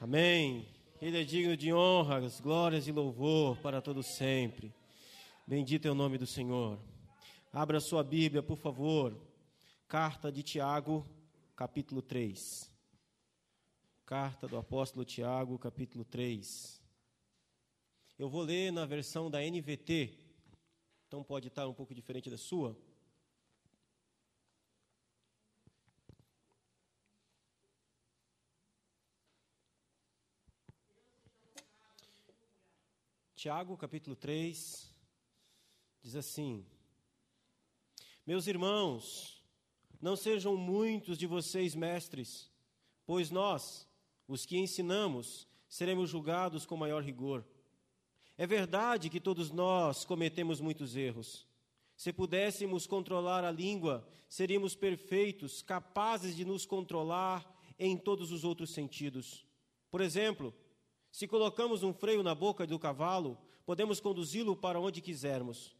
Amém. Ele é digno de honras, glórias e louvor para todo sempre. Bendito é o nome do Senhor. Abra sua Bíblia, por favor. Carta de Tiago, capítulo 3. Carta do apóstolo Tiago, capítulo 3. Eu vou ler na versão da NVT, então pode estar um pouco diferente da sua. Tiago, capítulo 3, diz assim: Meus irmãos, não sejam muitos de vocês mestres, pois nós, os que ensinamos, seremos julgados com maior rigor. É verdade que todos nós cometemos muitos erros. Se pudéssemos controlar a língua, seríamos perfeitos, capazes de nos controlar em todos os outros sentidos. Por exemplo, se colocamos um freio na boca do cavalo, podemos conduzi-lo para onde quisermos.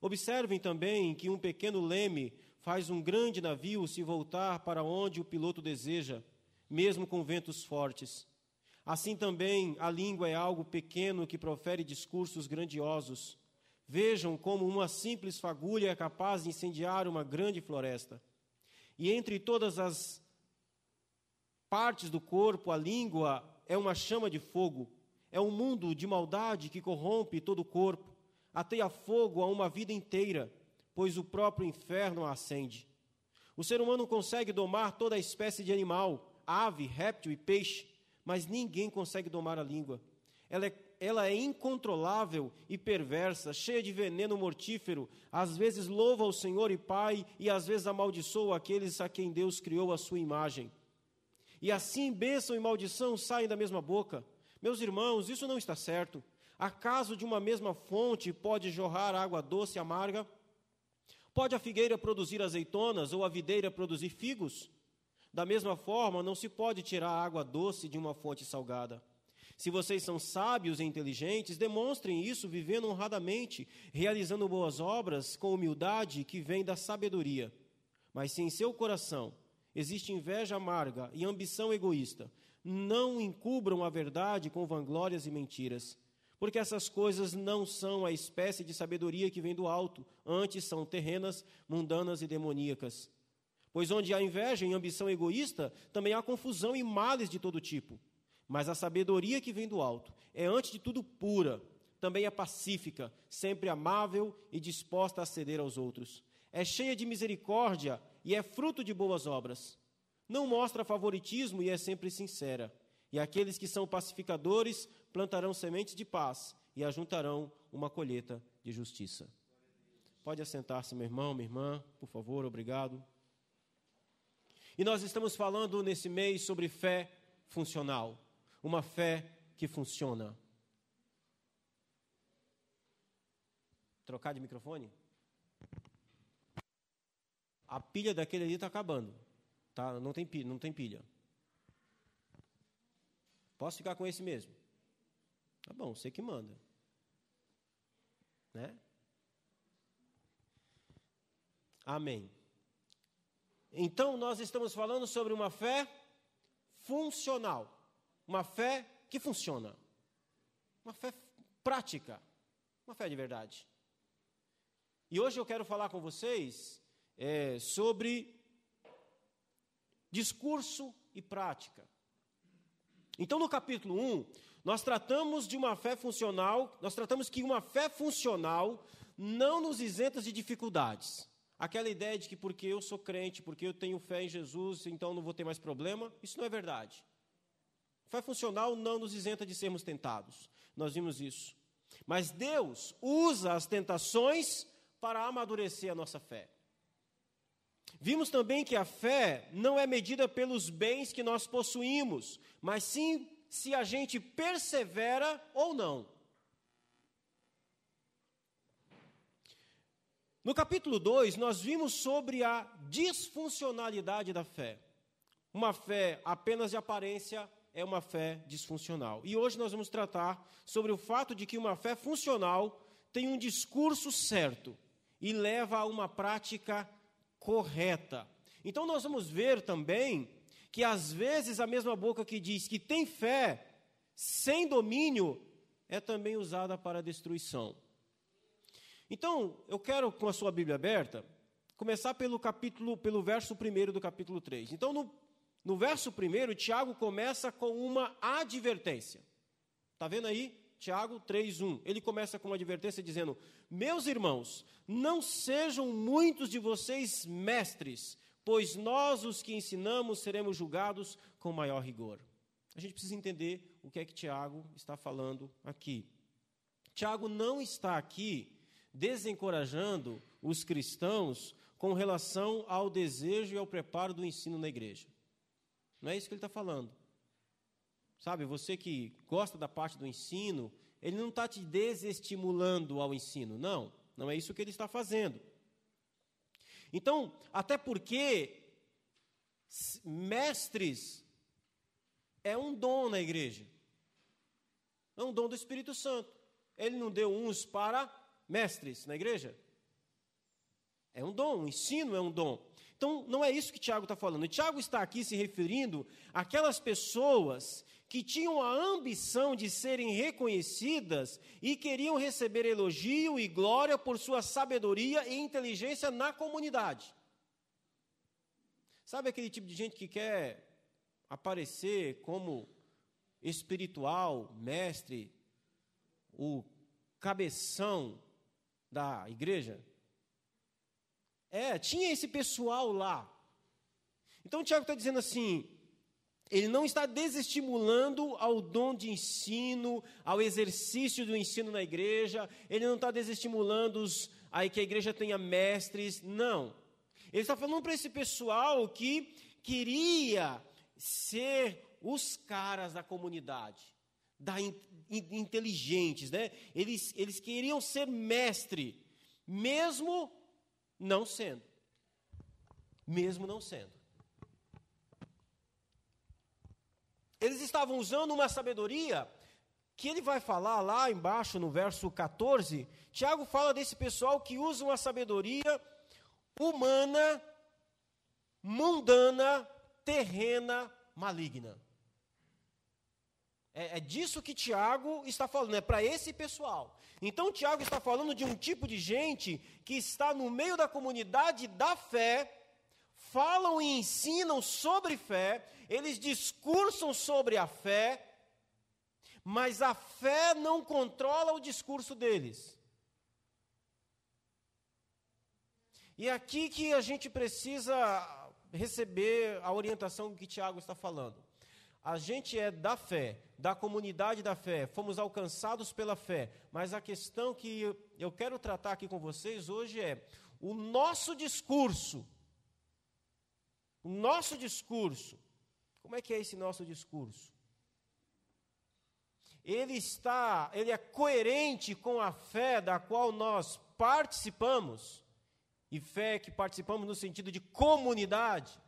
Observem também que um pequeno leme faz um grande navio se voltar para onde o piloto deseja, mesmo com ventos fortes. Assim também a língua é algo pequeno que profere discursos grandiosos. Vejam como uma simples fagulha é capaz de incendiar uma grande floresta. E entre todas as partes do corpo, a língua é uma chama de fogo, é um mundo de maldade que corrompe todo o corpo, ateia fogo a uma vida inteira, pois o próprio inferno a acende. O ser humano consegue domar toda a espécie de animal, ave, réptil e peixe, mas ninguém consegue domar a língua. Ela é, ela é incontrolável e perversa, cheia de veneno mortífero. Às vezes louva o Senhor e Pai, e às vezes amaldiçoa aqueles a quem Deus criou a sua imagem. E assim bênção e maldição saem da mesma boca. Meus irmãos, isso não está certo. Acaso de uma mesma fonte pode jorrar água doce e amarga? Pode a figueira produzir azeitonas ou a videira produzir figos? Da mesma forma, não se pode tirar água doce de uma fonte salgada. Se vocês são sábios e inteligentes, demonstrem isso vivendo honradamente, realizando boas obras com humildade que vem da sabedoria. Mas se em seu coração existe inveja amarga e ambição egoísta. Não encubram a verdade com vanglórias e mentiras, porque essas coisas não são a espécie de sabedoria que vem do alto, antes são terrenas, mundanas e demoníacas. Pois onde há inveja e ambição egoísta, também há confusão e males de todo tipo. Mas a sabedoria que vem do alto é, antes de tudo, pura, também é pacífica, sempre amável e disposta a ceder aos outros. É cheia de misericórdia e é fruto de boas obras. Não mostra favoritismo e é sempre sincera. E aqueles que são pacificadores plantarão sementes de paz e ajuntarão uma colheita de justiça. Pode assentar-se, meu irmão, minha irmã, por favor, obrigado. E nós estamos falando nesse mês sobre fé funcional, uma fé que funciona. Trocar de microfone? A pilha daquele ali está acabando. Tá? Não, tem, não tem pilha. Posso ficar com esse mesmo? Tá bom, você que manda. Né? Amém. Então, nós estamos falando sobre uma fé funcional. Uma fé que funciona. Uma fé prática. Uma fé de verdade. E hoje eu quero falar com vocês é, sobre discurso e prática. Então, no capítulo 1, nós tratamos de uma fé funcional, nós tratamos que uma fé funcional não nos isenta de dificuldades. Aquela ideia de que porque eu sou crente, porque eu tenho fé em Jesus, então não vou ter mais problema, isso não é verdade. Fé funcional não nos isenta de sermos tentados. Nós vimos isso. Mas Deus usa as tentações para amadurecer a nossa fé. Vimos também que a fé não é medida pelos bens que nós possuímos, mas sim se a gente persevera ou não. No capítulo 2, nós vimos sobre a disfuncionalidade da fé. Uma fé apenas de aparência é uma fé disfuncional. E hoje nós vamos tratar sobre o fato de que uma fé funcional tem um discurso certo e leva a uma prática correta. Então nós vamos ver também que às vezes a mesma boca que diz que tem fé, sem domínio, é também usada para destruição. Então, eu quero, com a sua Bíblia aberta, começar pelo capítulo, pelo verso 1 do capítulo 3. Então, no, no verso 1, Tiago começa com uma advertência. Está vendo aí? Tiago 3:1. Ele começa com uma advertência dizendo: Meus irmãos, não sejam muitos de vocês mestres, pois nós os que ensinamos seremos julgados com maior rigor. A gente precisa entender o que é que Tiago está falando aqui. Tiago não está aqui desencorajando os cristãos com relação ao desejo e ao preparo do ensino na igreja. Não é isso que ele está falando. Sabe, você que gosta da parte do ensino, ele não está te desestimulando ao ensino. Não, não é isso que ele está fazendo. Então, até porque mestres é um dom na igreja. É um dom do Espírito Santo. Ele não deu uns para mestres na igreja? É um dom, o ensino é um dom. Então, não é isso que Tiago está falando. Tiago está aqui se referindo àquelas pessoas que tinham a ambição de serem reconhecidas e queriam receber elogio e glória por sua sabedoria e inteligência na comunidade. Sabe aquele tipo de gente que quer aparecer como espiritual, mestre, o cabeção da igreja? É, tinha esse pessoal lá. Então o Tiago está dizendo assim: ele não está desestimulando ao dom de ensino, ao exercício do ensino na igreja, ele não está desestimulando os, aí que a igreja tenha mestres, não. Ele está falando para esse pessoal que queria ser os caras da comunidade, da in, in, inteligentes, né? Eles, eles queriam ser mestre, mesmo não sendo. Mesmo não sendo. Eles estavam usando uma sabedoria que ele vai falar lá embaixo no verso 14. Tiago fala desse pessoal que usa uma sabedoria humana, mundana, terrena, maligna. É, é disso que Tiago está falando, é para esse pessoal. Então, Tiago está falando de um tipo de gente que está no meio da comunidade da fé, falam e ensinam sobre fé, eles discursam sobre a fé, mas a fé não controla o discurso deles. E é aqui que a gente precisa receber a orientação que Tiago está falando. A gente é da fé, da comunidade da fé, fomos alcançados pela fé, mas a questão que eu quero tratar aqui com vocês hoje é o nosso discurso. O nosso discurso. Como é que é esse nosso discurso? Ele está, ele é coerente com a fé da qual nós participamos, e fé que participamos no sentido de comunidade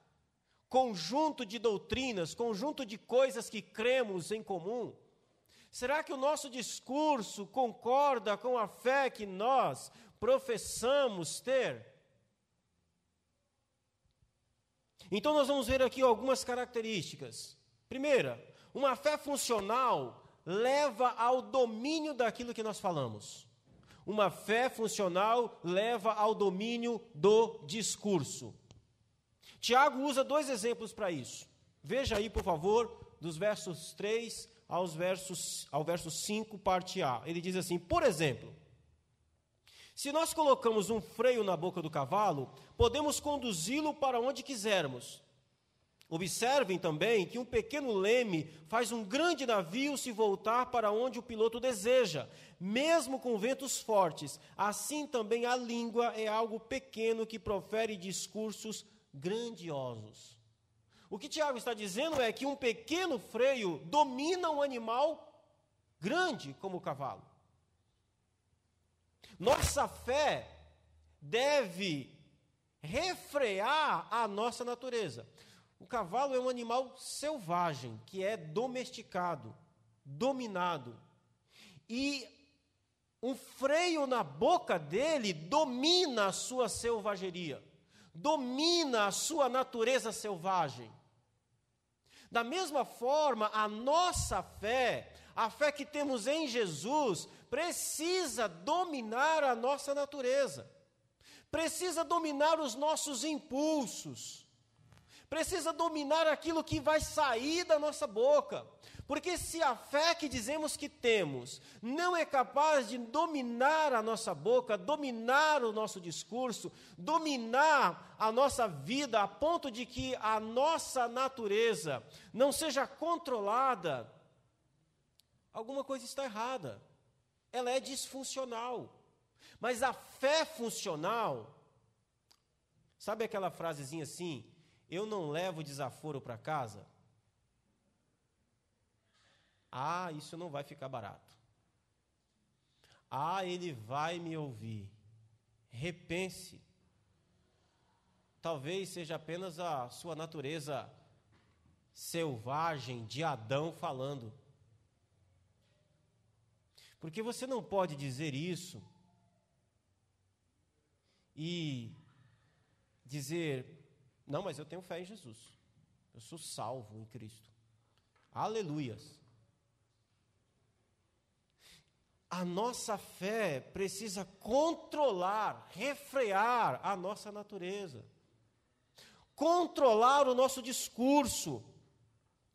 conjunto de doutrinas, conjunto de coisas que cremos em comum? Será que o nosso discurso concorda com a fé que nós professamos ter? Então, nós vamos ver aqui algumas características. Primeira, uma fé funcional leva ao domínio daquilo que nós falamos. Uma fé funcional leva ao domínio do discurso. Tiago usa dois exemplos para isso. Veja aí, por favor, dos versos 3 aos versos, ao verso 5, parte A. Ele diz assim: Por exemplo, se nós colocamos um freio na boca do cavalo, podemos conduzi-lo para onde quisermos. Observem também que um pequeno leme faz um grande navio se voltar para onde o piloto deseja, mesmo com ventos fortes. Assim também a língua é algo pequeno que profere discursos grandiosos. O que Tiago está dizendo é que um pequeno freio domina um animal grande como o cavalo. Nossa fé deve refrear a nossa natureza. O cavalo é um animal selvagem, que é domesticado, dominado. E um freio na boca dele domina a sua selvageria domina a sua natureza selvagem. Da mesma forma, a nossa fé, a fé que temos em Jesus, precisa dominar a nossa natureza, precisa dominar os nossos impulsos, precisa dominar aquilo que vai sair da nossa boca. Porque se a fé que dizemos que temos não é capaz de dominar a nossa boca, dominar o nosso discurso, dominar a nossa vida, a ponto de que a nossa natureza não seja controlada, alguma coisa está errada. Ela é disfuncional. Mas a fé funcional, sabe aquela frasezinha assim? Eu não levo desaforo para casa? Ah, isso não vai ficar barato. Ah, ele vai me ouvir. Repense. Talvez seja apenas a sua natureza selvagem de Adão falando. Porque você não pode dizer isso e dizer: não, mas eu tenho fé em Jesus. Eu sou salvo em Cristo. Aleluias. a nossa fé precisa controlar, refrear a nossa natureza, controlar o nosso discurso.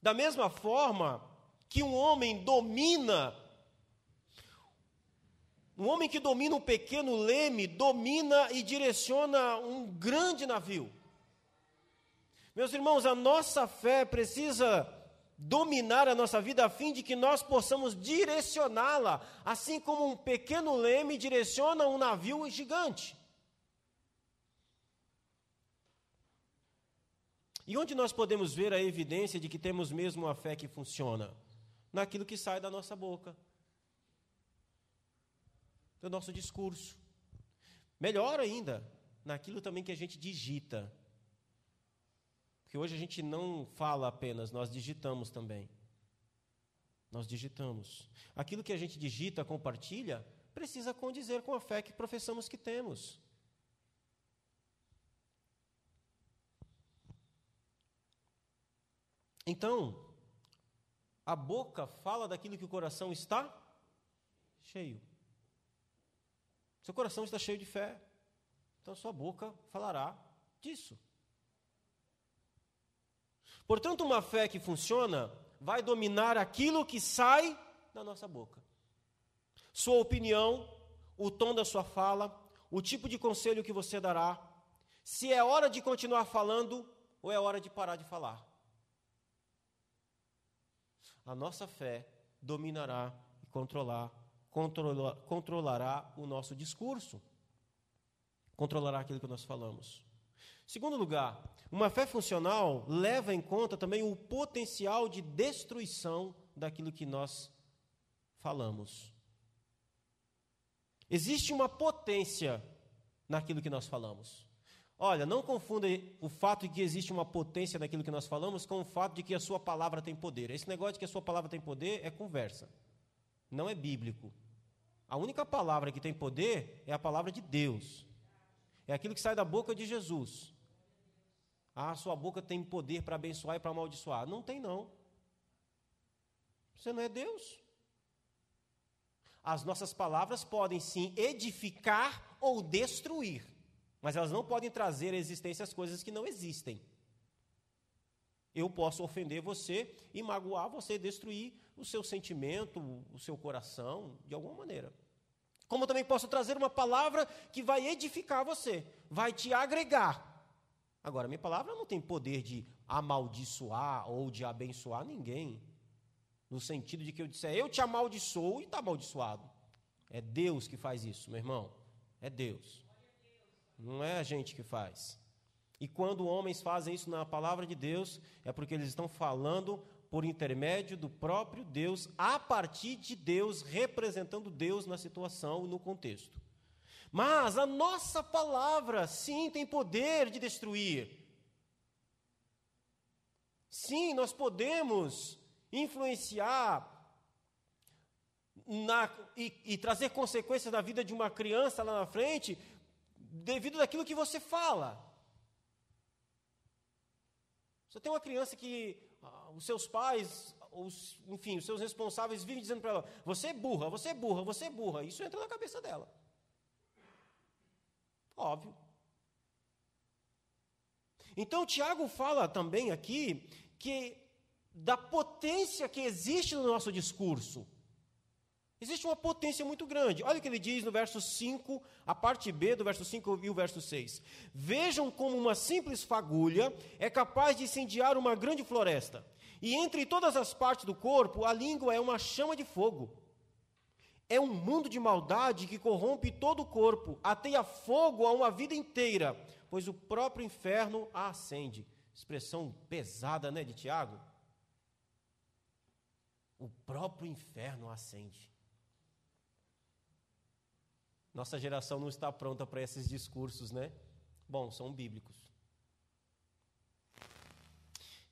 Da mesma forma que um homem domina, um homem que domina um pequeno leme, domina e direciona um grande navio. Meus irmãos, a nossa fé precisa dominar a nossa vida a fim de que nós possamos direcioná-la, assim como um pequeno leme direciona um navio gigante. E onde nós podemos ver a evidência de que temos mesmo uma fé que funciona? Naquilo que sai da nossa boca, do nosso discurso. Melhor ainda, naquilo também que a gente digita. Porque hoje a gente não fala apenas, nós digitamos também. Nós digitamos. Aquilo que a gente digita, compartilha, precisa condizer com a fé que professamos que temos. Então, a boca fala daquilo que o coração está cheio. Seu coração está cheio de fé, então sua boca falará disso. Portanto, uma fé que funciona vai dominar aquilo que sai da nossa boca. Sua opinião, o tom da sua fala, o tipo de conselho que você dará, se é hora de continuar falando ou é hora de parar de falar. A nossa fé dominará e controlar, controla, controlará o nosso discurso, controlará aquilo que nós falamos. Segundo lugar, uma fé funcional leva em conta também o potencial de destruição daquilo que nós falamos. Existe uma potência naquilo que nós falamos. Olha, não confunda o fato de que existe uma potência naquilo que nós falamos com o fato de que a sua palavra tem poder. Esse negócio de que a sua palavra tem poder é conversa, não é bíblico. A única palavra que tem poder é a palavra de Deus, é aquilo que sai da boca de Jesus. Ah, sua boca tem poder para abençoar e para amaldiçoar. Não tem, não. Você não é Deus. As nossas palavras podem sim edificar ou destruir, mas elas não podem trazer à existência as coisas que não existem. Eu posso ofender você e magoar você, destruir o seu sentimento, o seu coração, de alguma maneira. Como também posso trazer uma palavra que vai edificar você, vai te agregar, Agora, minha palavra não tem poder de amaldiçoar ou de abençoar ninguém. No sentido de que eu disser, eu te amaldiçoo e está amaldiçoado. É Deus que faz isso, meu irmão. É Deus. Não é a gente que faz. E quando homens fazem isso na palavra de Deus, é porque eles estão falando por intermédio do próprio Deus, a partir de Deus, representando Deus na situação e no contexto. Mas a nossa palavra, sim, tem poder de destruir. Sim, nós podemos influenciar na, e, e, trazer consequências na vida de uma criança lá na frente, devido daquilo que você fala. Você tem uma criança que os seus pais, os, enfim, os seus responsáveis vivem dizendo para ela: você é burra, você é burra, você é burra. Isso entra na cabeça dela. Óbvio. Então, Tiago fala também aqui que da potência que existe no nosso discurso. Existe uma potência muito grande. Olha o que ele diz no verso 5, a parte B do verso 5 e o verso 6. Vejam como uma simples fagulha é capaz de incendiar uma grande floresta. E entre todas as partes do corpo, a língua é uma chama de fogo. É um mundo de maldade que corrompe todo o corpo, ateia fogo a uma vida inteira, pois o próprio inferno a acende. Expressão pesada, né, de Tiago? O próprio inferno a acende. Nossa geração não está pronta para esses discursos, né? Bom, são bíblicos.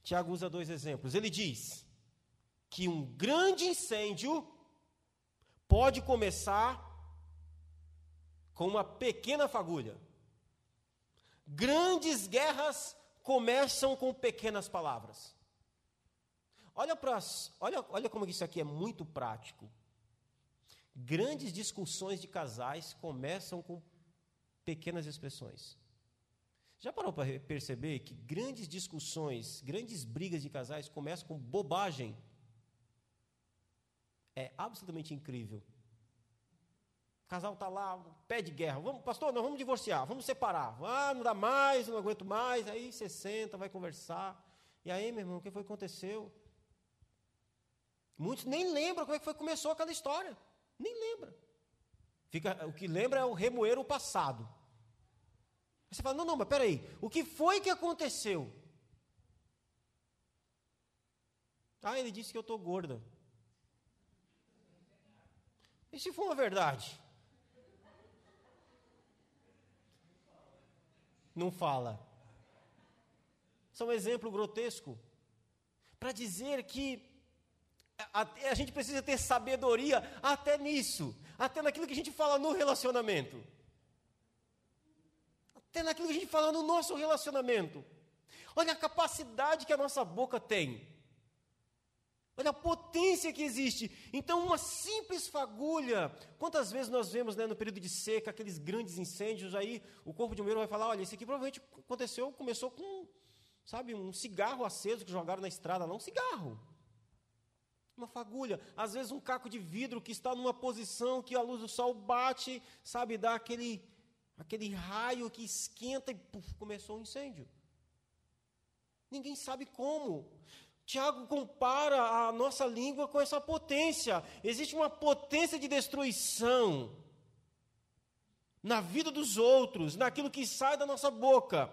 Tiago usa dois exemplos. Ele diz que um grande incêndio pode começar com uma pequena fagulha. Grandes guerras começam com pequenas palavras. Olha, para olha, olha como isso aqui é muito prático. Grandes discussões de casais começam com pequenas expressões. Já parou para perceber que grandes discussões, grandes brigas de casais começam com bobagem? É absolutamente incrível. O casal está lá, pé de guerra. Vamos, pastor, nós vamos divorciar, vamos separar. Ah, não dá mais, não aguento mais. Aí você senta, vai conversar. E aí, meu irmão, o que foi que aconteceu? Muitos nem lembram como é que foi que começou aquela história. Nem lembra. Fica, o que lembra é o remoer o passado. Você fala, não, não, mas peraí, o que foi que aconteceu? Ah, ele disse que eu estou gorda. E se for uma verdade? Não fala. Isso é um exemplo grotesco. Para dizer que a, a, gente precisa ter sabedoria até nisso, até naquilo que a gente fala no relacionamento. Até naquilo que a gente fala no nosso relacionamento. Olha a capacidade que a nossa boca tem. Olha a potência que existe. Então, uma simples fagulha. Quantas vezes nós vemos né, no período de seca aqueles grandes incêndios aí, o corpo de um vai falar: olha, isso aqui provavelmente aconteceu, começou com, sabe, um cigarro aceso que jogaram na estrada, não um cigarro uma fagulha, às vezes um caco de vidro que está numa posição que a luz do sol bate, sabe, dá aquele, aquele raio que esquenta e puf, começou um incêndio. Ninguém sabe como. Tiago compara a nossa língua com essa potência. Existe uma potência de destruição na vida dos outros, naquilo que sai da nossa boca.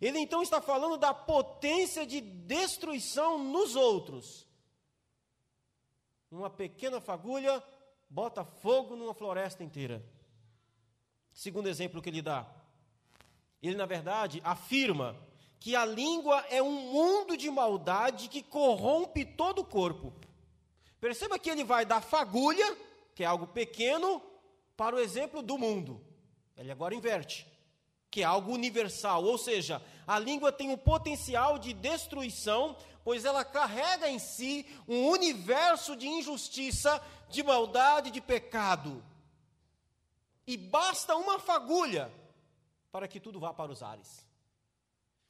Ele então está falando da potência de destruição nos outros uma pequena fagulha bota fogo numa floresta inteira. Segundo exemplo que ele dá, ele na verdade afirma que a língua é um mundo de maldade que corrompe todo o corpo. Perceba que ele vai da fagulha, que é algo pequeno, para o exemplo do mundo. Ele agora inverte, que é algo universal, ou seja, a língua tem um potencial de destruição pois ela carrega em si um universo de injustiça, de maldade, de pecado. E basta uma fagulha para que tudo vá para os ares.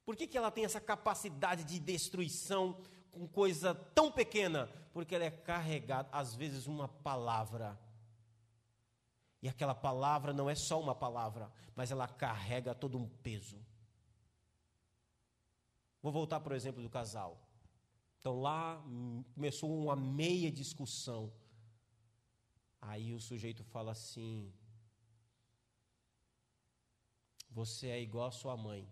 Por que, que ela tem essa capacidade de destruição com coisa tão pequena? Porque ela é carregada, às vezes, uma palavra. E aquela palavra não é só uma palavra, mas ela carrega todo um peso. Vou voltar para o exemplo do casal. Então lá começou uma meia discussão. Aí o sujeito fala assim: Você é igual a sua mãe.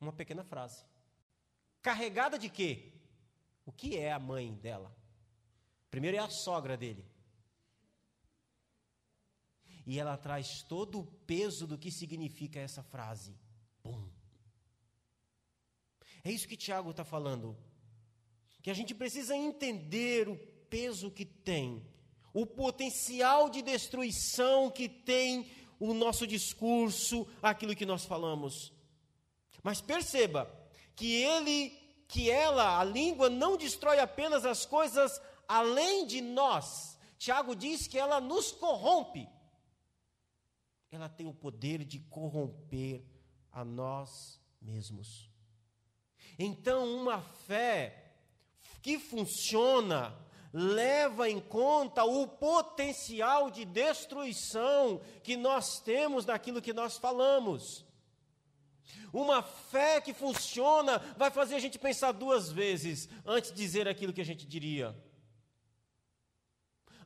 Uma pequena frase. Carregada de quê? O que é a mãe dela? Primeiro é a sogra dele. E ela traz todo o peso do que significa essa frase. Pum. É isso que Tiago está falando. Que a gente precisa entender o peso que tem, o potencial de destruição que tem o nosso discurso, aquilo que nós falamos. Mas perceba que ele, que ela, a língua, não destrói apenas as coisas além de nós. Tiago diz que ela nos corrompe. Ela tem o poder de corromper a nós mesmos. Então, uma fé que funciona leva em conta o potencial de destruição que nós temos naquilo que nós falamos. Uma fé que funciona vai fazer a gente pensar duas vezes antes de dizer aquilo que a gente diria.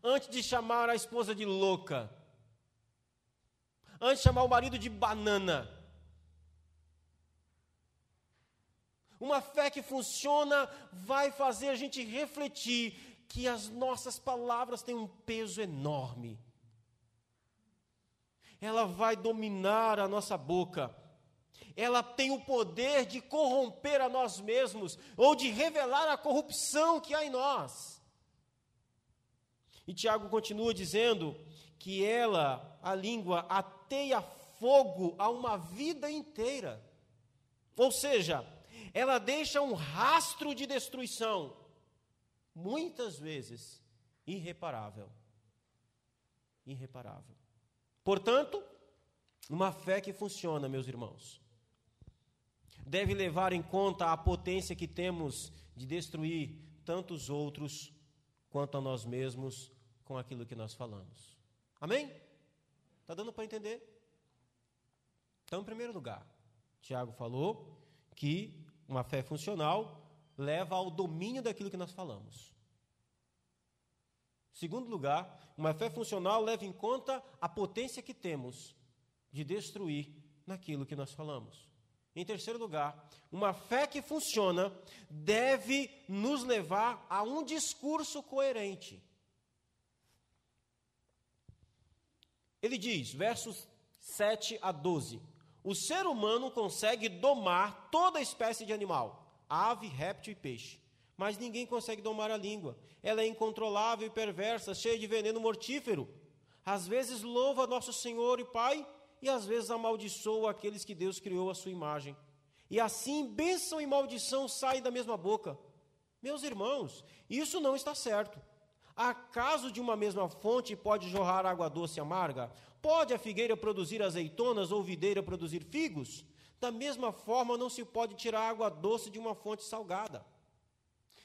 Antes de chamar a esposa de louca. Antes chamar o marido de banana. Uma fé que funciona vai fazer a gente refletir que as nossas palavras têm um peso enorme. Ela vai dominar a nossa boca. Ela tem o poder de corromper a nós mesmos ou de revelar a corrupção que há em nós. E Tiago continua dizendo que ela, a língua, ateia fogo a uma vida inteira. Ou seja, ela deixa um rastro de destruição, muitas vezes irreparável. Irreparável. Portanto, uma fé que funciona, meus irmãos, deve levar em conta a potência que temos de destruir tantos outros quanto a nós mesmos com aquilo que nós falamos. Amém? Está dando para entender? Então, em primeiro lugar, Tiago falou que uma fé funcional leva ao domínio daquilo que nós falamos. Segundo lugar, uma fé funcional leva em conta a potência que temos de destruir naquilo que nós falamos. Em terceiro lugar, uma fé que funciona deve nos levar a um discurso coerente. Ele diz, versos 7 a 12: o ser humano consegue domar toda espécie de animal, ave, réptil e peixe. Mas ninguém consegue domar a língua. Ela é incontrolável e perversa, cheia de veneno mortífero. Às vezes louva nosso Senhor e Pai, e às vezes amaldiçoa aqueles que Deus criou à sua imagem. E assim, bênção e maldição saem da mesma boca. Meus irmãos, isso não está certo. Acaso de uma mesma fonte pode jorrar água doce e amarga? Pode a figueira produzir azeitonas ou videira produzir figos? Da mesma forma, não se pode tirar água doce de uma fonte salgada.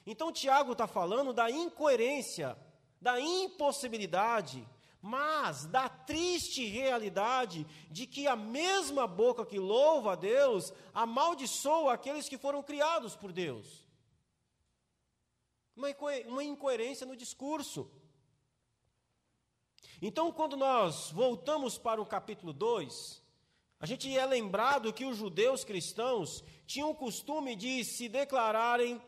Então, Tiago está falando da incoerência, da impossibilidade, mas da triste realidade de que a mesma boca que louva a Deus amaldiçoa aqueles que foram criados por Deus. Uma incoerência no discurso. Então, quando nós voltamos para o capítulo 2, a gente é lembrado que os judeus cristãos tinham o costume de se declararem,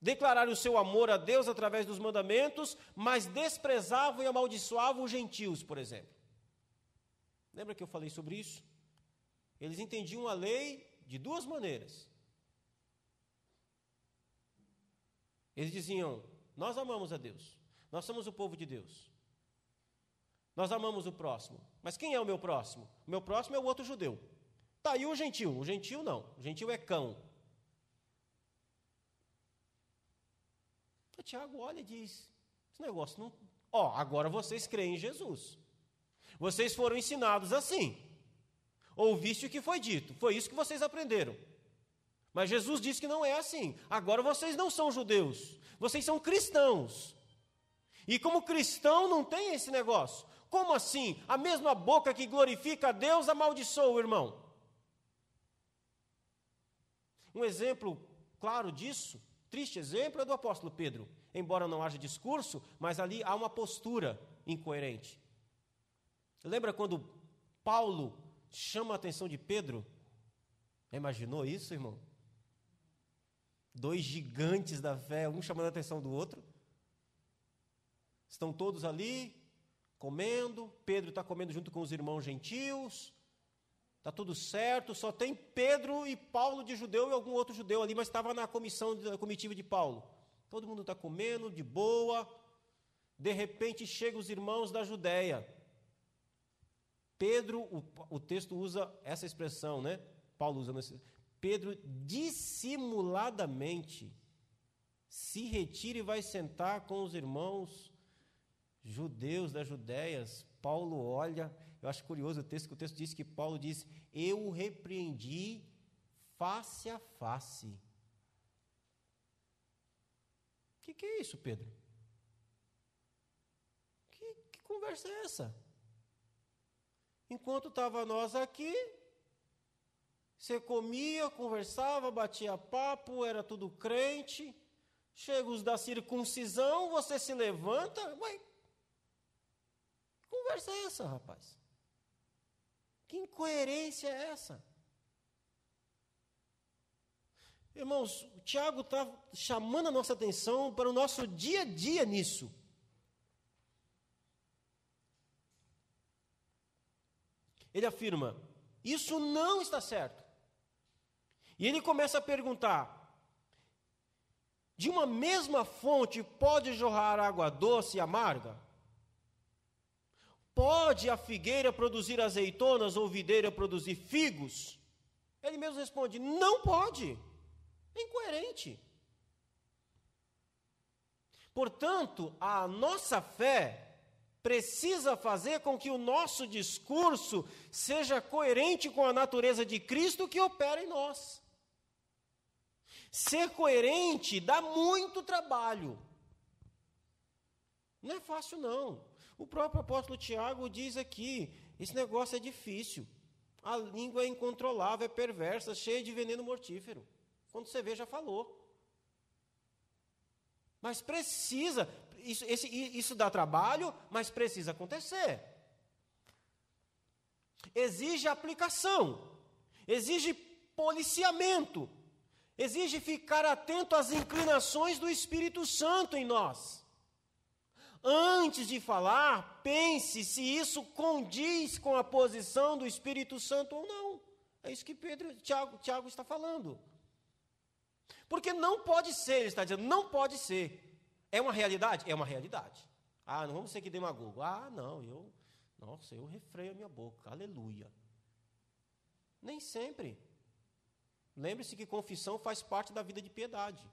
declarar o seu amor a Deus através dos mandamentos, mas desprezavam e amaldiçoavam os gentios, por exemplo. Lembra que eu falei sobre isso? Eles entendiam a lei de duas maneiras. Eles diziam: Nós amamos a Deus, nós somos o povo de Deus. Nós amamos o próximo. Mas quem é o meu próximo? O meu próximo é o outro judeu. Tá aí o gentil. O gentil não. O gentil é cão. O Tiago olha e diz: esse negócio não. Ó, agora vocês creem em Jesus. Vocês foram ensinados assim. Ouviste o que foi dito. Foi isso que vocês aprenderam. Mas Jesus disse que não é assim. Agora vocês não são judeus. Vocês são cristãos. E como cristão não tem esse negócio. Como assim? A mesma boca que glorifica a Deus amaldiçoa o irmão. Um exemplo claro disso, triste exemplo, é do apóstolo Pedro. Embora não haja discurso, mas ali há uma postura incoerente. Lembra quando Paulo chama a atenção de Pedro? Imaginou isso, irmão? Dois gigantes da fé, um chamando a atenção do outro. Estão todos ali, comendo, Pedro está comendo junto com os irmãos gentios, está tudo certo, só tem Pedro e Paulo de judeu e algum outro judeu ali, mas estava na comissão, na comitiva de Paulo. Todo mundo está comendo, de boa, de repente chegam os irmãos da Judéia. Pedro, o, o texto usa essa expressão, né? Paulo usa Pedro dissimuladamente se retira e vai sentar com os irmãos judeus da Judéias. Paulo olha, eu acho curioso o texto, que o texto diz que Paulo diz: Eu o repreendi face a face. O que, que é isso, Pedro? Que, que conversa é essa? Enquanto estava nós aqui, você comia, conversava, batia papo, era tudo crente. Chega os da circuncisão, você se levanta. Que conversa é essa, rapaz? Que incoerência é essa? Irmãos, o Tiago está chamando a nossa atenção para o nosso dia a dia nisso. Ele afirma: isso não está certo. E ele começa a perguntar: de uma mesma fonte pode jorrar água doce e amarga? Pode a figueira produzir azeitonas ou videira produzir figos? Ele mesmo responde: não pode. É incoerente. Portanto, a nossa fé precisa fazer com que o nosso discurso seja coerente com a natureza de Cristo que opera em nós. Ser coerente dá muito trabalho. Não é fácil, não. O próprio apóstolo Tiago diz aqui: esse negócio é difícil. A língua é incontrolável, é perversa, cheia de veneno mortífero. Quando você vê, já falou. Mas precisa, isso, esse, isso dá trabalho, mas precisa acontecer. Exige aplicação, exige policiamento, exige ficar atento às inclinações do Espírito Santo em nós. Antes de falar, pense se isso condiz com a posição do Espírito Santo ou não. É isso que Pedro, Tiago, Tiago está falando. Porque não pode ser, ele está dizendo, não pode ser. É uma realidade? É uma realidade. Ah, não vamos ser que demagogo. Ah, não, eu, nossa, eu refreio a minha boca. Aleluia. Nem sempre. Lembre-se que confissão faz parte da vida de piedade.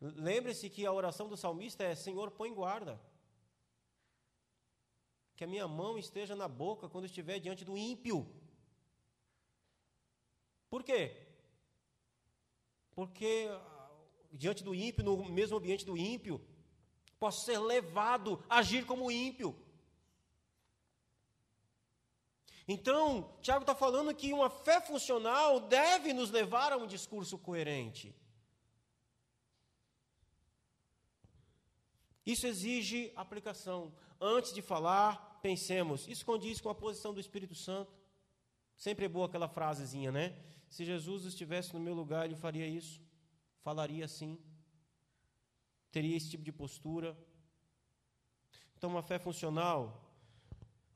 Lembre-se que a oração do salmista é: Senhor, põe guarda. Que a minha mão esteja na boca quando estiver diante do ímpio. Por quê? Porque ah, diante do ímpio, no mesmo ambiente do ímpio, posso ser levado a agir como ímpio. Então, Tiago está falando que uma fé funcional deve nos levar a um discurso coerente. Isso exige aplicação. Antes de falar, pensemos. Isso condiz com a posição do Espírito Santo. Sempre é boa aquela frasezinha, né? Se Jesus estivesse no meu lugar, ele faria isso. Falaria assim. Teria esse tipo de postura. Então, uma fé funcional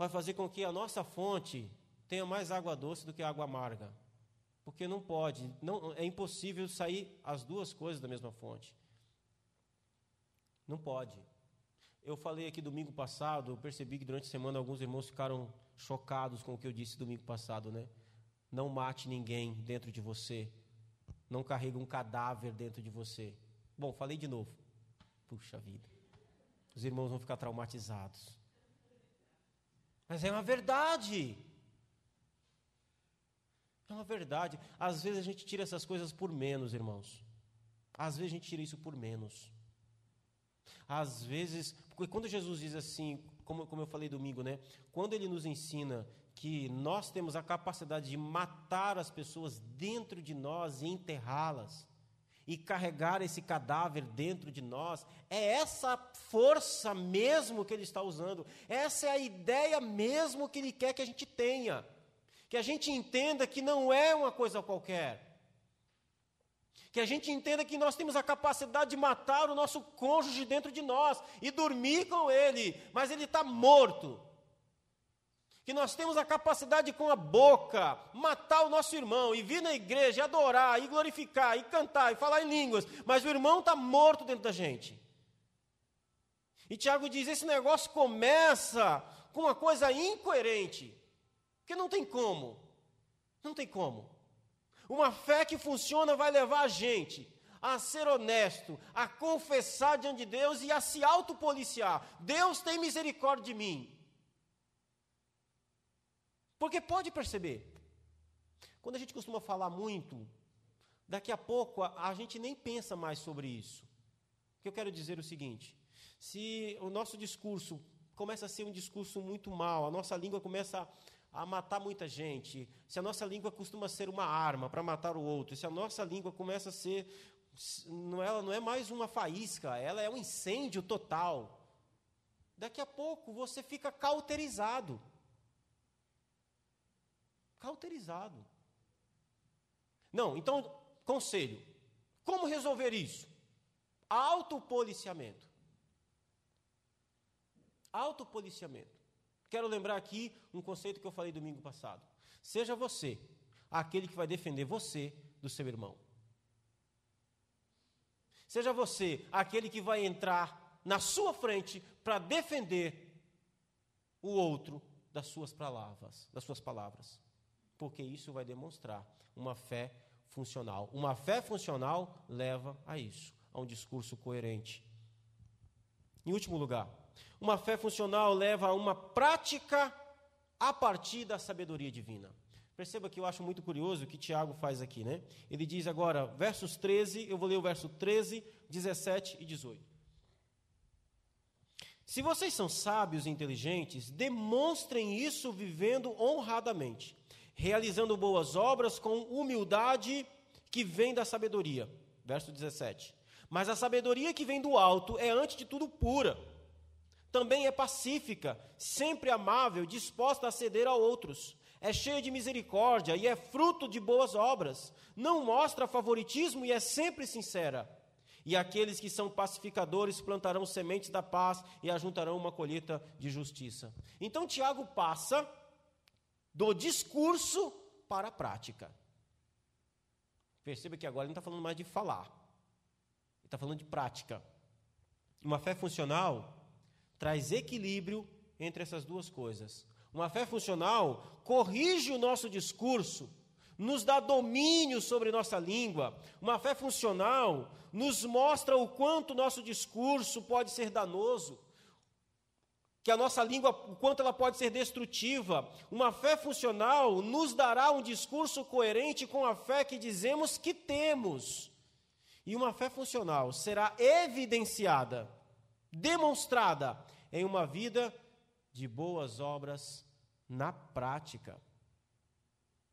vai fazer com que a nossa fonte tenha mais água doce do que água amarga. Porque não pode, não, é impossível sair as duas coisas da mesma fonte. Não pode. Eu falei aqui domingo passado, eu percebi que durante a semana alguns irmãos ficaram chocados com o que eu disse domingo passado, né? Não mate ninguém dentro de você. Não carregue um cadáver dentro de você. Bom, falei de novo. Puxa vida. Os irmãos vão ficar traumatizados. Mas é uma verdade. É uma verdade. Às vezes a gente tira essas coisas por menos, irmãos. Às vezes a gente tira isso por menos. Às vezes, porque quando Jesus diz assim, como, como eu falei domingo, né? Quando ele nos ensina que nós temos a capacidade de matar as pessoas dentro de nós e enterrá-las, e carregar esse cadáver dentro de nós, é essa força mesmo que ele está usando, essa é a ideia mesmo que ele quer que a gente tenha, que a gente entenda que não é uma coisa qualquer, que a gente entenda que nós temos a capacidade de matar o nosso cônjuge dentro de nós e dormir com ele, mas ele está morto que nós temos a capacidade de, com a boca, matar o nosso irmão e vir na igreja e adorar, e glorificar, e cantar, e falar em línguas, mas o irmão está morto dentro da gente. E Tiago diz: esse negócio começa com uma coisa incoerente, que não tem como. Não tem como. Uma fé que funciona vai levar a gente a ser honesto, a confessar diante de Deus e a se autopoliciar. Deus tem misericórdia de mim. Porque pode perceber, quando a gente costuma falar muito, daqui a pouco a, a gente nem pensa mais sobre isso. O que eu quero dizer é o seguinte: se o nosso discurso começa a ser um discurso muito mal, a nossa língua começa a matar muita gente, se a nossa língua costuma ser uma arma para matar o outro, se a nossa língua começa a ser não é, não é mais uma faísca, ela é um incêndio total. Daqui a pouco você fica cauterizado. Cauterizado. Não, então, conselho. Como resolver isso? Autopoliciamento. Autopoliciamento. Quero lembrar aqui um conceito que eu falei domingo passado. Seja você aquele que vai defender você do seu irmão. Seja você aquele que vai entrar na sua frente para defender o outro das suas palavras, das suas palavras. Porque isso vai demonstrar uma fé funcional. Uma fé funcional leva a isso, a um discurso coerente. Em último lugar, uma fé funcional leva a uma prática a partir da sabedoria divina. Perceba que eu acho muito curioso o que Tiago faz aqui, né? Ele diz agora, versos 13, eu vou ler o verso 13, 17 e 18. Se vocês são sábios e inteligentes, demonstrem isso vivendo honradamente, realizando boas obras com humildade que vem da sabedoria. Verso 17. Mas a sabedoria que vem do alto é, antes de tudo, pura. Também é pacífica, sempre amável, disposta a ceder a outros é cheia de misericórdia e é fruto de boas obras, não mostra favoritismo e é sempre sincera. E aqueles que são pacificadores plantarão sementes da paz e ajuntarão uma colheita de justiça. Então Tiago passa do discurso para a prática. Perceba que agora ele não está falando mais de falar, ele está falando de prática. Uma fé funcional traz equilíbrio entre essas duas coisas. Uma fé funcional corrige o nosso discurso, nos dá domínio sobre nossa língua. Uma fé funcional nos mostra o quanto nosso discurso pode ser danoso, que a nossa língua, o quanto ela pode ser destrutiva. Uma fé funcional nos dará um discurso coerente com a fé que dizemos que temos. E uma fé funcional será evidenciada, demonstrada em uma vida de boas obras na prática.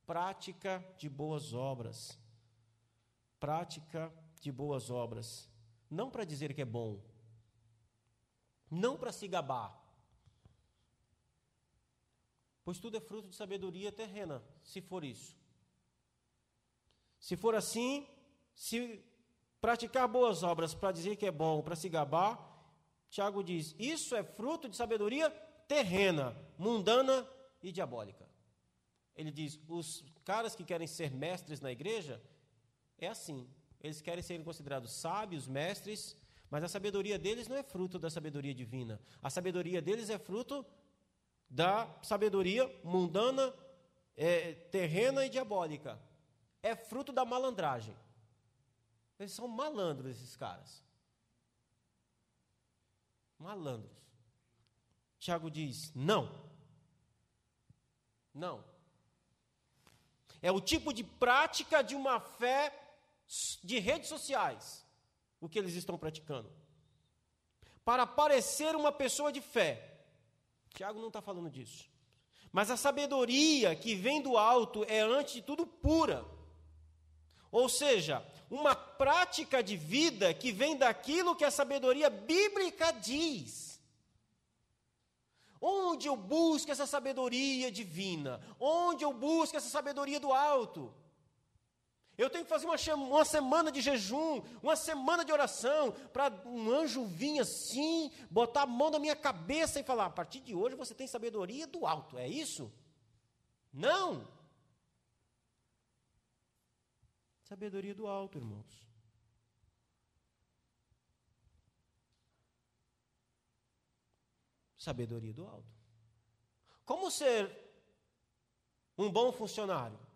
Prática de boas obras. Prática de boas obras. Não para dizer que é bom. Não para se gabar. Pois tudo é fruto de sabedoria terrena, se for isso. Se for assim, se praticar boas obras para dizer que é bom, para se gabar, Tiago diz: isso é fruto de sabedoria terrena, mundana e diabólica. Ele diz: os caras que querem ser mestres na igreja é assim. Eles querem ser considerados sábios, mestres, mas a sabedoria deles não é fruto da sabedoria divina. A sabedoria deles é fruto da sabedoria mundana, é, terrena e diabólica. É fruto da malandragem. Eles são malandros, esses caras. Malandros. Tiago diz: não. Não. É o tipo de prática de uma fé de redes sociais, o que eles estão praticando. Para parecer uma pessoa de fé. Tiago não está falando disso. Mas a sabedoria que vem do alto é, antes de tudo, pura. Ou seja, uma prática de vida que vem daquilo que a sabedoria bíblica diz. Onde eu busco essa sabedoria divina? Onde eu busco essa sabedoria do alto? Eu tenho que fazer uma, uma semana de jejum, uma semana de oração, para um anjo vir assim, botar a mão na minha cabeça e falar: a partir de hoje você tem sabedoria do alto, é isso? Não! Sabedoria do alto, irmãos. Sabedoria do alto. Como ser um bom funcionário?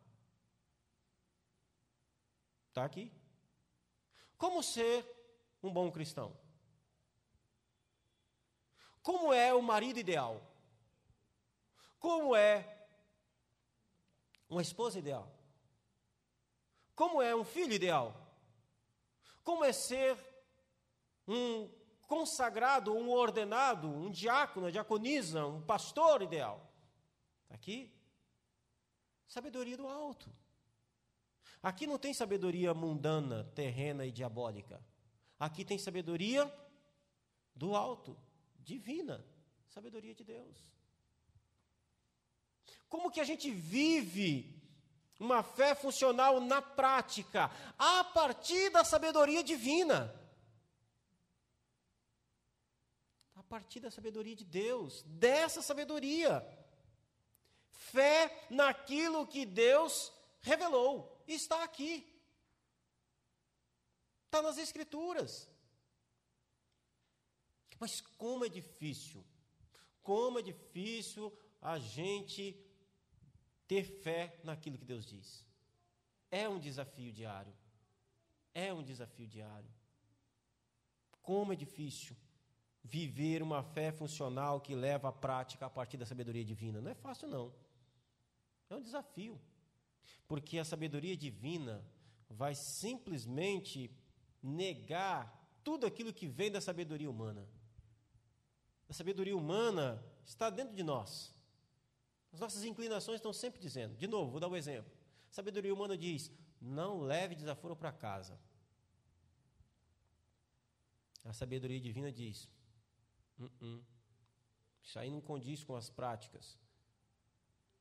Está aqui. Como ser um bom cristão? Como é o marido ideal? Como é uma esposa ideal? Como é um filho ideal? Como é ser um consagrado, um ordenado, um diácono, diaconisa, um pastor ideal? Está aqui. Sabedoria do alto. Aqui não tem sabedoria mundana, terrena e diabólica. Aqui tem sabedoria do alto, divina, sabedoria de Deus. Como que a gente vive uma fé funcional na prática, a partir da sabedoria divina? A partir da sabedoria de Deus, dessa sabedoria. Fé naquilo que Deus revelou está aqui. Está nas Escrituras. Mas como é difícil, como é difícil a gente ter fé naquilo que Deus diz. É um desafio diário. É um desafio diário. Como é difícil viver uma fé funcional que leva à prática a partir da sabedoria divina. Não é fácil, não. É um desafio porque a sabedoria divina vai simplesmente negar tudo aquilo que vem da sabedoria humana. A sabedoria humana está dentro de nós. As nossas inclinações estão sempre dizendo. De novo, vou dar um exemplo. A sabedoria humana diz: não leve desaforo para casa. A sabedoria divina diz: uh -uh. isso aí não condiz com as práticas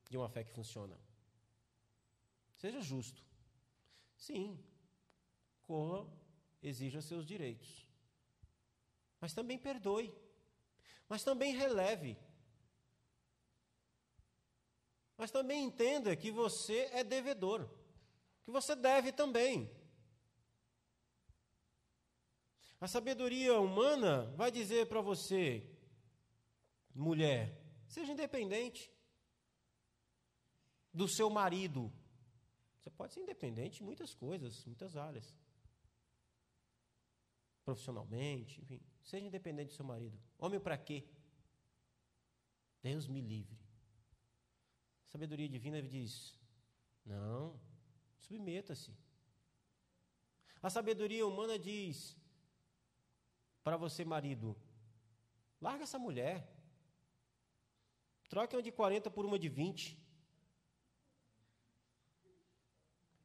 de uma fé que funciona. Seja justo. Sim, corra, exija seus direitos. Mas também perdoe. Mas também releve. Mas também entenda que você é devedor. Que você deve também. A sabedoria humana vai dizer para você, mulher, seja independente do seu marido. Você pode ser independente em muitas coisas, muitas áreas. Profissionalmente, enfim. Seja independente do seu marido. Homem para quê? Deus me livre. A sabedoria divina diz: não, submeta-se. A sabedoria humana diz para você, marido: larga essa mulher. Troque uma de 40 por uma de 20.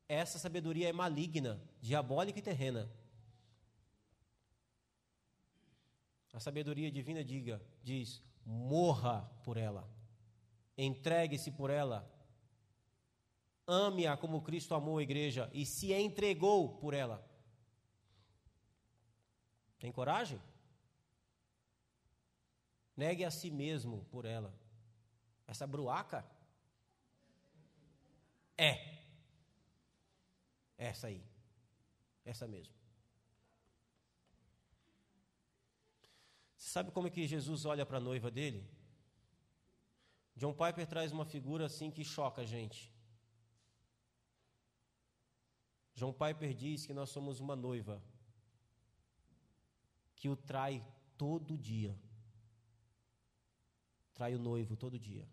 Essa sabedoria é maligna, diabólica e terrena. A sabedoria divina diga, diz: morra por ela, entregue-se por ela, ame-a como Cristo amou a igreja e se entregou por ela. Tem coragem? Negue a si mesmo por ela. Essa bruaca? É. Essa aí. Essa mesmo. Você sabe como é que Jesus olha para a noiva dele? John Piper traz uma figura assim que choca a gente. John Piper diz que nós somos uma noiva que o trai todo dia. Trai o noivo todo dia.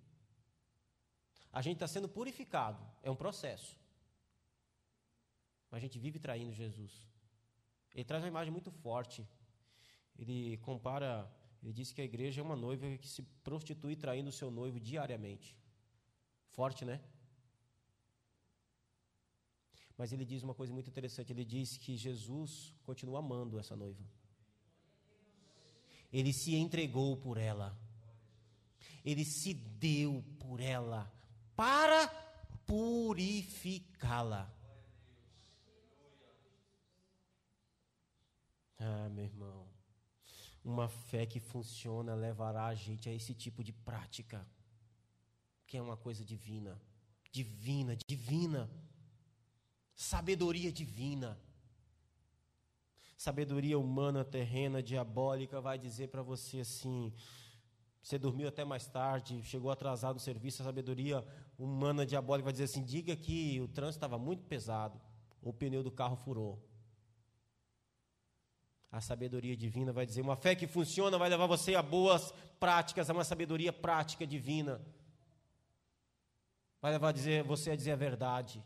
A gente está sendo purificado, é um processo mas a gente vive traindo Jesus. Ele traz uma imagem muito forte. Ele compara, ele diz que a igreja é uma noiva que se prostitui traindo o seu noivo diariamente. Forte, né? Mas ele diz uma coisa muito interessante: ele diz que Jesus continua amando essa noiva. Ele se entregou por ela. Ele se deu por ela para purificá-la. Ah, meu irmão, uma fé que funciona levará a gente a esse tipo de prática, que é uma coisa divina, divina, divina, sabedoria divina. Sabedoria humana, terrena, diabólica vai dizer para você assim: você dormiu até mais tarde, chegou atrasado no serviço, a sabedoria humana, diabólica vai dizer assim: diga que o trânsito estava muito pesado, o pneu do carro furou. A sabedoria divina vai dizer: uma fé que funciona vai levar você a boas práticas, a uma sabedoria prática divina. Vai levar a dizer, você a dizer a verdade,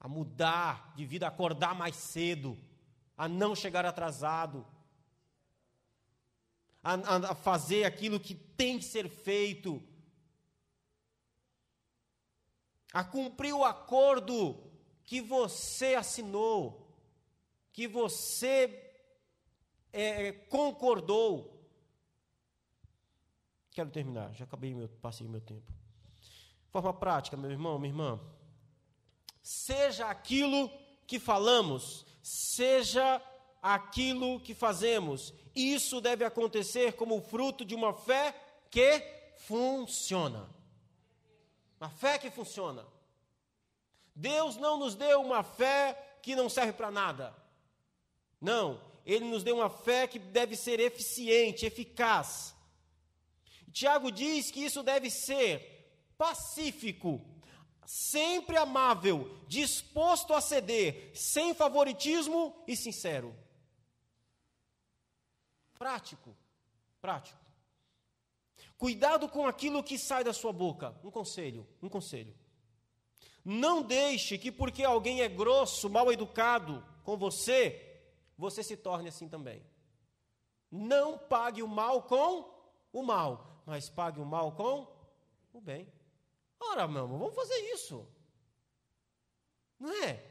a mudar de vida, a acordar mais cedo, a não chegar atrasado, a, a fazer aquilo que tem que ser feito, a cumprir o acordo que você assinou, que você é, concordou. Quero terminar, já acabei meu, passei meu tempo. Forma prática, meu irmão, minha irmã. Seja aquilo que falamos, seja aquilo que fazemos. Isso deve acontecer como fruto de uma fé que funciona. Uma fé que funciona. Deus não nos deu uma fé que não serve para nada. Não, ele nos deu uma fé que deve ser eficiente, eficaz. Tiago diz que isso deve ser pacífico, sempre amável, disposto a ceder, sem favoritismo e sincero. Prático, prático. Cuidado com aquilo que sai da sua boca. Um conselho, um conselho. Não deixe que porque alguém é grosso, mal educado com você, você se torne assim também. Não pague o mal com o mal, mas pague o mal com o bem. Ora, meu irmão, vamos fazer isso. Não é?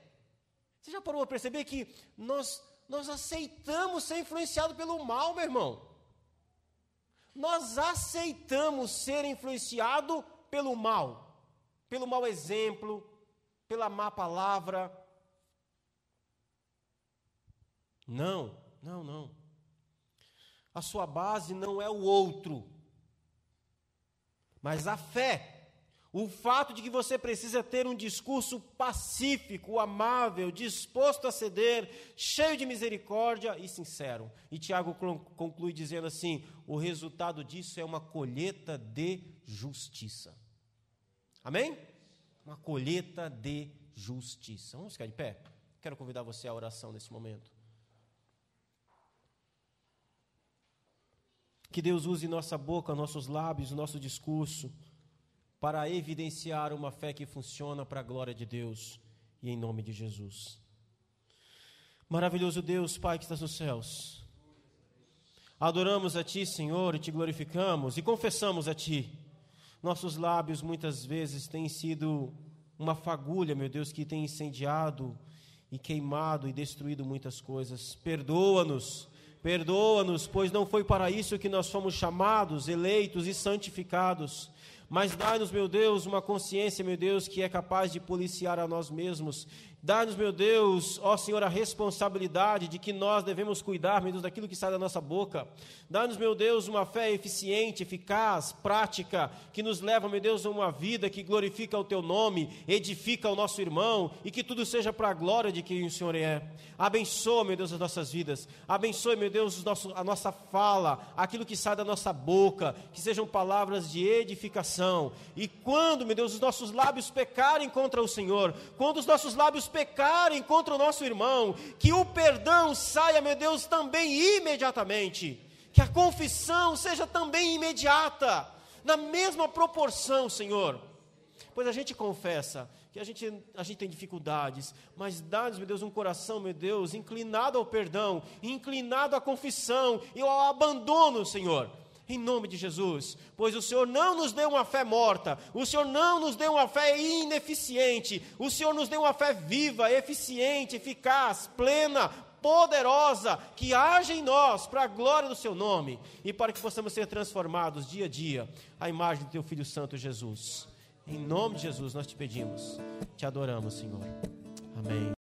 Você já parou a perceber que nós, nós aceitamos ser influenciado pelo mal, meu irmão? Nós aceitamos ser influenciado pelo mal, pelo mau exemplo, pela má palavra, não, não, não. A sua base não é o outro, mas a fé. O fato de que você precisa ter um discurso pacífico, amável, disposto a ceder, cheio de misericórdia e sincero. E Tiago conclui dizendo assim: o resultado disso é uma colheita de justiça. Amém? Uma colheita de justiça. Vamos ficar de pé? Quero convidar você à oração nesse momento. Que Deus use nossa boca, nossos lábios, nosso discurso para evidenciar uma fé que funciona para a glória de Deus e em nome de Jesus. Maravilhoso Deus, Pai que estás nos céus. Adoramos a Ti, Senhor, e te glorificamos e confessamos a Ti. Nossos lábios muitas vezes têm sido uma fagulha, meu Deus, que tem incendiado e queimado e destruído muitas coisas. Perdoa-nos Perdoa-nos, pois não foi para isso que nós fomos chamados, eleitos e santificados. Mas dá-nos, meu Deus, uma consciência, meu Deus, que é capaz de policiar a nós mesmos Dá-nos, meu Deus, ó Senhor, a responsabilidade de que nós devemos cuidar, meu Deus, daquilo que sai da nossa boca. Dá-nos, meu Deus, uma fé eficiente, eficaz, prática, que nos leva, meu Deus, a uma vida que glorifica o Teu nome, edifica o nosso irmão e que tudo seja para a glória de quem o Senhor é. Abençoa, meu Deus, as nossas vidas. Abençoe, meu Deus, a nossa fala, aquilo que sai da nossa boca, que sejam palavras de edificação. E quando, meu Deus, os nossos lábios pecarem contra o Senhor, quando os nossos lábios pecarem contra o nosso irmão, que o perdão saia, meu Deus, também imediatamente, que a confissão seja também imediata, na mesma proporção, Senhor. Pois a gente confessa que a gente, a gente tem dificuldades, mas dá-nos, meu Deus, um coração, meu Deus, inclinado ao perdão, inclinado à confissão e ao abandono, Senhor em nome de Jesus, pois o Senhor não nos deu uma fé morta, o Senhor não nos deu uma fé ineficiente, o Senhor nos deu uma fé viva, eficiente, eficaz, plena, poderosa, que age em nós para a glória do Seu nome e para que possamos ser transformados dia a dia à imagem do Teu Filho Santo Jesus. Em nome de Jesus nós te pedimos, te adoramos, Senhor. Amém.